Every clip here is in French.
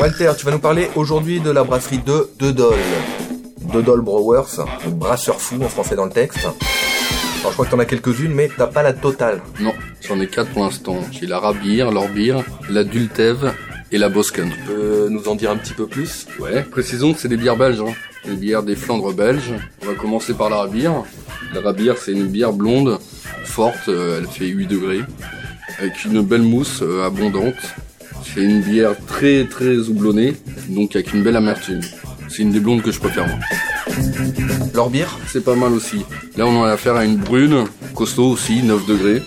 Walter, tu vas nous parler aujourd'hui de la brasserie de Dedol. Dedol Brewers, brasseur fou en français dans le texte. Alors je crois que t'en as quelques-unes, mais t'as pas la totale. Non, j'en ai quatre pour l'instant. J'ai la Rabir, l'Orbir, la Dultev et la Bosken. Tu peux nous en dire un petit peu plus? Ouais, précisons que c'est des bières belges, hein. des bières des Flandres belges. On va commencer par la Rabir. La Rabir, c'est une bière blonde, forte, euh, elle fait 8 degrés, avec une belle mousse euh, abondante. C'est une bière très très houblonnée, donc avec une belle amertume. C'est une des blondes que je préfère moi. L'Orbir C'est pas mal aussi. Là, on a affaire à une brune, costaud aussi, 9 degrés.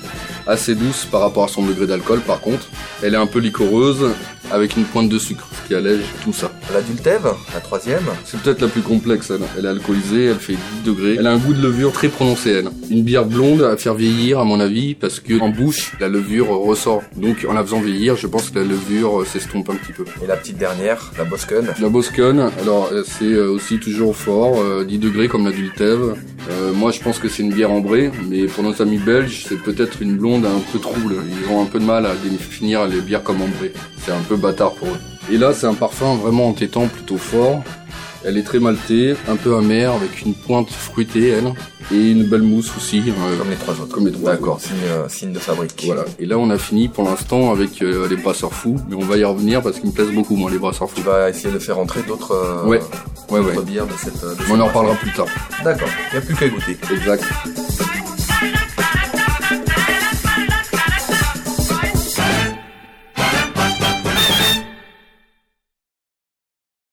Assez douce par rapport à son degré d'alcool, par contre. Elle est un peu liquoreuse, avec une pointe de sucre, qui allège tout ça. La Dultev, la troisième. C'est peut-être la plus complexe, elle. Elle est alcoolisée, elle fait 10 degrés. Elle a un goût de levure très prononcé, elle. Une bière blonde à faire vieillir, à mon avis, parce que en bouche, la levure ressort. Donc, en la faisant vieillir, je pense que la levure euh, s'estompe un petit peu. Et la petite dernière, la Bosken. La Boscone, alors euh, c'est euh, aussi toujours fort, euh, 10 degrés comme la Dultev. Euh, moi je pense que c'est une bière ambrée, mais pour nos amis belges, c'est peut-être une blonde un peu trouble. Ils ont un peu de mal à définir les bières comme ambrées. C'est un peu bâtard pour eux. Et là c'est un parfum vraiment entêtant, plutôt fort. Elle est très maltée, un peu amère, avec une pointe fruitée, elle. Et une belle mousse aussi. euh, Comme les trois autres. Comme les trois D'accord, signe, euh, signe de fabrique. Voilà. Et là on a fini pour l'instant avec euh, les brasseurs fous, mais on va y revenir parce qu'ils me plaisent beaucoup moi les brasseurs fous. Tu vas essayer de faire entrer d'autres Ouais. Ouais ouais. bières de cette. de On cette en parlera plus tard. D'accord, il n'y a plus qu'à goûter. Exact.